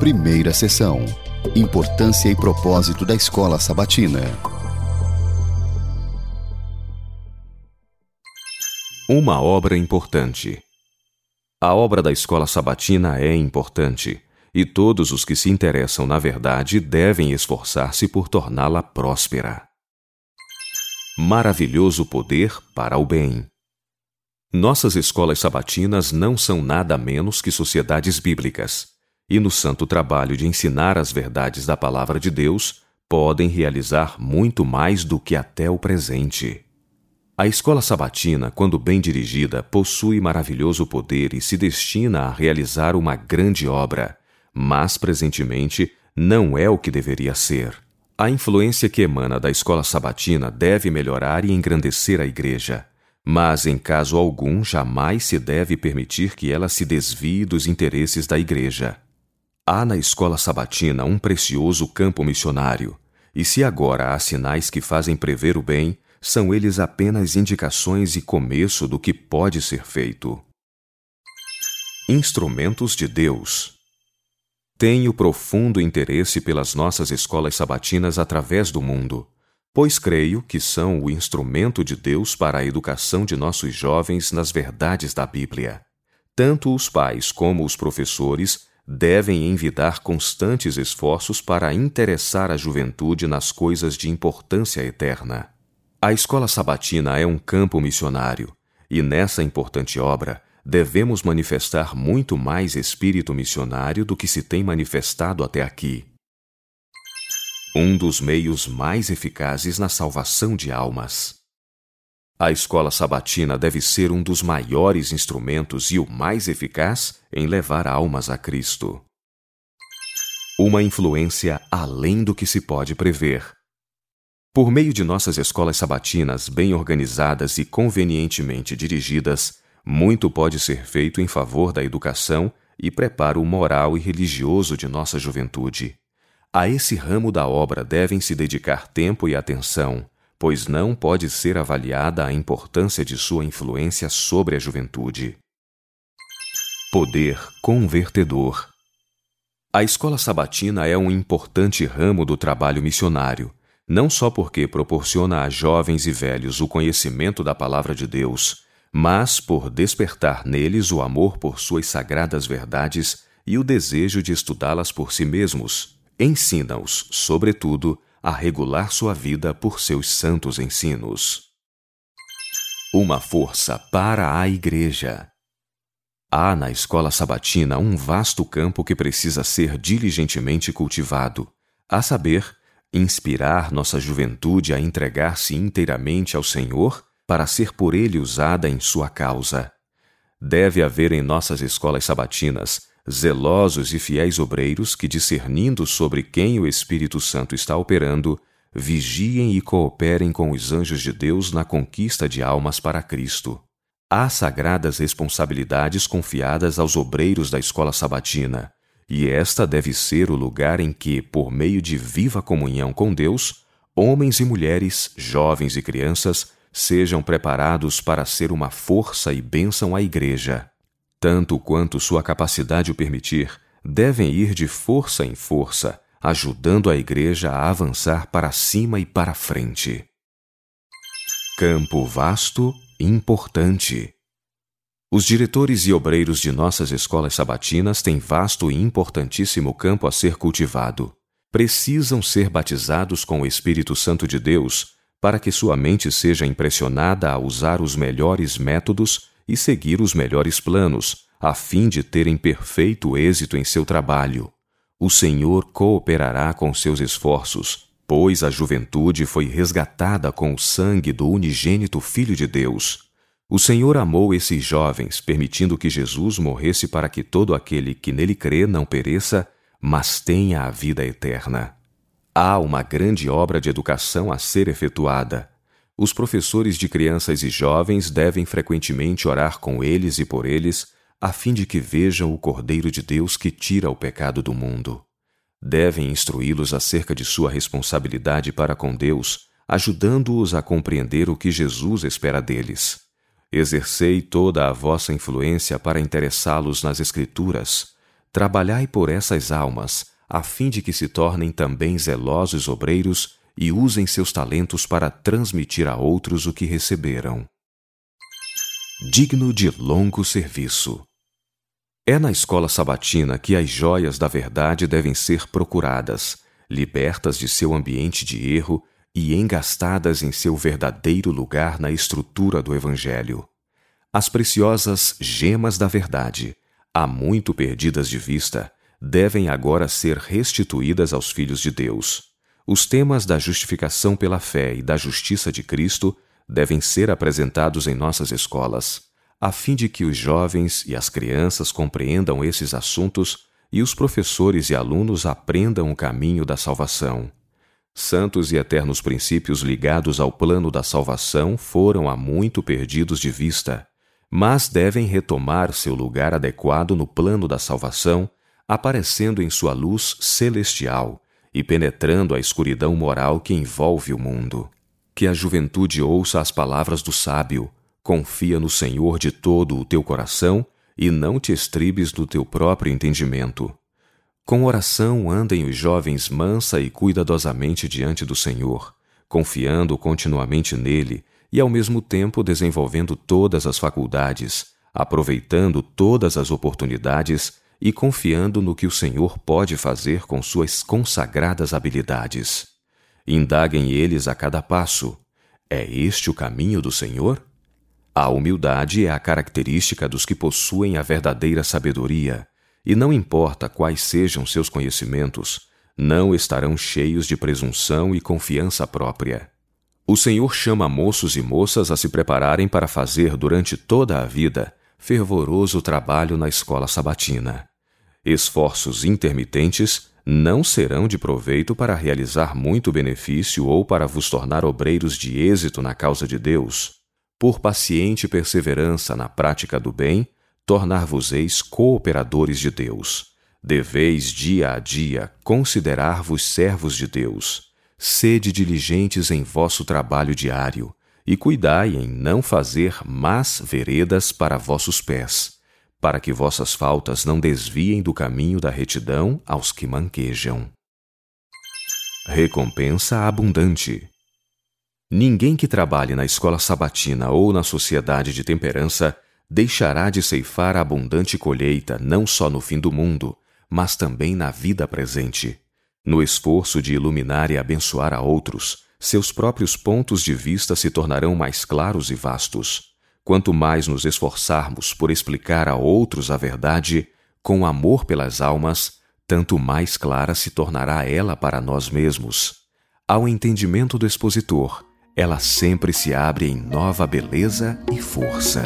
Primeira sessão. Importância e propósito da Escola Sabatina. Uma obra importante. A obra da Escola Sabatina é importante, e todos os que se interessam na verdade devem esforçar-se por torná-la próspera. Maravilhoso poder para o bem. Nossas escolas sabatinas não são nada menos que sociedades bíblicas, e no santo trabalho de ensinar as verdades da Palavra de Deus, podem realizar muito mais do que até o presente. A escola sabatina, quando bem dirigida, possui maravilhoso poder e se destina a realizar uma grande obra, mas presentemente não é o que deveria ser. A influência que emana da escola sabatina deve melhorar e engrandecer a igreja mas em caso algum jamais se deve permitir que ela se desvie dos interesses da Igreja. Há na escola sabatina um precioso campo missionário, e se agora há sinais que fazem prever o bem, são eles apenas indicações e começo do que pode ser feito. Instrumentos de Deus Tenho profundo interesse pelas nossas escolas sabatinas através do mundo pois creio que são o instrumento de Deus para a educação de nossos jovens nas verdades da Bíblia. Tanto os pais como os professores devem envidar constantes esforços para interessar a juventude nas coisas de importância eterna. A escola sabatina é um campo missionário, e nessa importante obra devemos manifestar muito mais espírito missionário do que se tem manifestado até aqui um dos meios mais eficazes na salvação de almas. A escola sabatina deve ser um dos maiores instrumentos e o mais eficaz em levar almas a Cristo. Uma influência além do que se pode prever. Por meio de nossas escolas sabatinas bem organizadas e convenientemente dirigidas, muito pode ser feito em favor da educação e preparo moral e religioso de nossa juventude. A esse ramo da obra devem se dedicar tempo e atenção, pois não pode ser avaliada a importância de sua influência sobre a juventude. Poder convertedor. A escola sabatina é um importante ramo do trabalho missionário, não só porque proporciona a jovens e velhos o conhecimento da palavra de Deus, mas por despertar neles o amor por suas sagradas verdades e o desejo de estudá-las por si mesmos, ensina-os, sobretudo, a regular sua vida por seus santos ensinos. Uma força para a Igreja. Há na escola sabatina um vasto campo que precisa ser diligentemente cultivado, a saber, inspirar nossa juventude a entregar-se inteiramente ao Senhor para ser por ele usada em sua causa. Deve haver em nossas escolas sabatinas zelosos e fiéis obreiros que, discernindo sobre quem o Espírito Santo está operando, vigiem e cooperem com os anjos de Deus na conquista de almas para Cristo. Há sagradas responsabilidades confiadas aos obreiros da escola sabatina, e esta deve ser o lugar em que, por meio de viva comunhão com Deus, homens e mulheres, jovens e crianças, sejam preparados para ser uma força e bênção à Igreja tanto quanto sua capacidade o permitir, devem ir de força em força, ajudando a Igreja a avançar para cima e para frente. Campo vasto importante. Os diretores e obreiros de nossas escolas sabatinas têm vasto e importantíssimo campo a ser cultivado. Precisam ser batizados com o Espírito Santo de Deus para que sua mente seja impressionada a usar os melhores métodos e seguir os melhores planos, a fim de terem perfeito êxito em seu trabalho. O Senhor cooperará com seus esforços, pois a juventude foi resgatada com o sangue do unigênito Filho de Deus. O Senhor amou esses jovens, permitindo que Jesus morresse para que todo aquele que nele crê não pereça, mas tenha a vida eterna. Há uma grande obra de educação a ser efetuada, os professores de crianças e jovens devem frequentemente orar com eles e por eles, a fim de que vejam o Cordeiro de Deus que tira o pecado do mundo. Devem instruí-los acerca de sua responsabilidade para com Deus, ajudando-os a compreender o que Jesus espera deles. Exercei toda a vossa influência para interessá-los nas Escrituras. trabalhai por essas almas, a fim de que se tornem também zelosos obreiros e usem seus talentos para transmitir a outros o que receberam. Digno de longo serviço. É na escola sabatina que as joias da verdade devem ser procuradas, libertas de seu ambiente de erro e engastadas em seu verdadeiro lugar na estrutura do Evangelho. As preciosas gemas da verdade, há muito perdidas de vista, devem agora ser restituídas aos filhos de Deus. Os temas da justificação pela fé e da justiça de Cristo devem ser apresentados em nossas escolas, a fim de que os jovens e as crianças compreendam esses assuntos e os professores e alunos aprendam o caminho da salvação. Santos e eternos princípios ligados ao plano da salvação foram há muito perdidos de vista, mas devem retomar seu lugar adequado no plano da salvação, aparecendo em sua luz celestial e penetrando a escuridão moral que envolve o mundo. Que a juventude ouça as palavras do sábio, confia no Senhor de todo o teu coração e não te estribes no teu próprio entendimento. Com oração andem os jovens mansa e cuidadosamente diante do Senhor, confiando continuamente nele e ao mesmo tempo desenvolvendo todas as faculdades, aproveitando todas as oportunidades e confiando no que o Senhor pode fazer com suas consagradas habilidades. Indaguem eles a cada passo: é este o caminho do Senhor? A humildade é a característica dos que possuem a verdadeira sabedoria, e não importa quais sejam seus conhecimentos, não estarão cheios de presunção e confiança própria. O Senhor chama moços e moças a se prepararem para fazer durante toda a vida fervoroso trabalho na escola sabatina. Esforços intermitentes não serão de proveito para realizar muito benefício ou para vos tornar obreiros de êxito na causa de Deus. Por paciente perseverança na prática do bem, tornar-vos-eis cooperadores de Deus. Deveis dia a dia considerar-vos servos de Deus. Sede diligentes em vosso trabalho diário, e cuidai em não fazer más veredas para vossos pés para que vossas faltas não desviem do caminho da retidão aos que manquejam. Recompensa abundante. Ninguém que trabalhe na escola sabatina ou na sociedade de temperança deixará de ceifar a abundante colheita não só no fim do mundo, mas também na vida presente. No esforço de iluminar e abençoar a outros, seus próprios pontos de vista se tornarão mais claros e vastos. Quanto mais nos esforçarmos por explicar a outros a verdade, com amor pelas almas, tanto mais clara se tornará ela para nós mesmos. Ao entendimento do expositor, ela sempre se abre em nova beleza e força.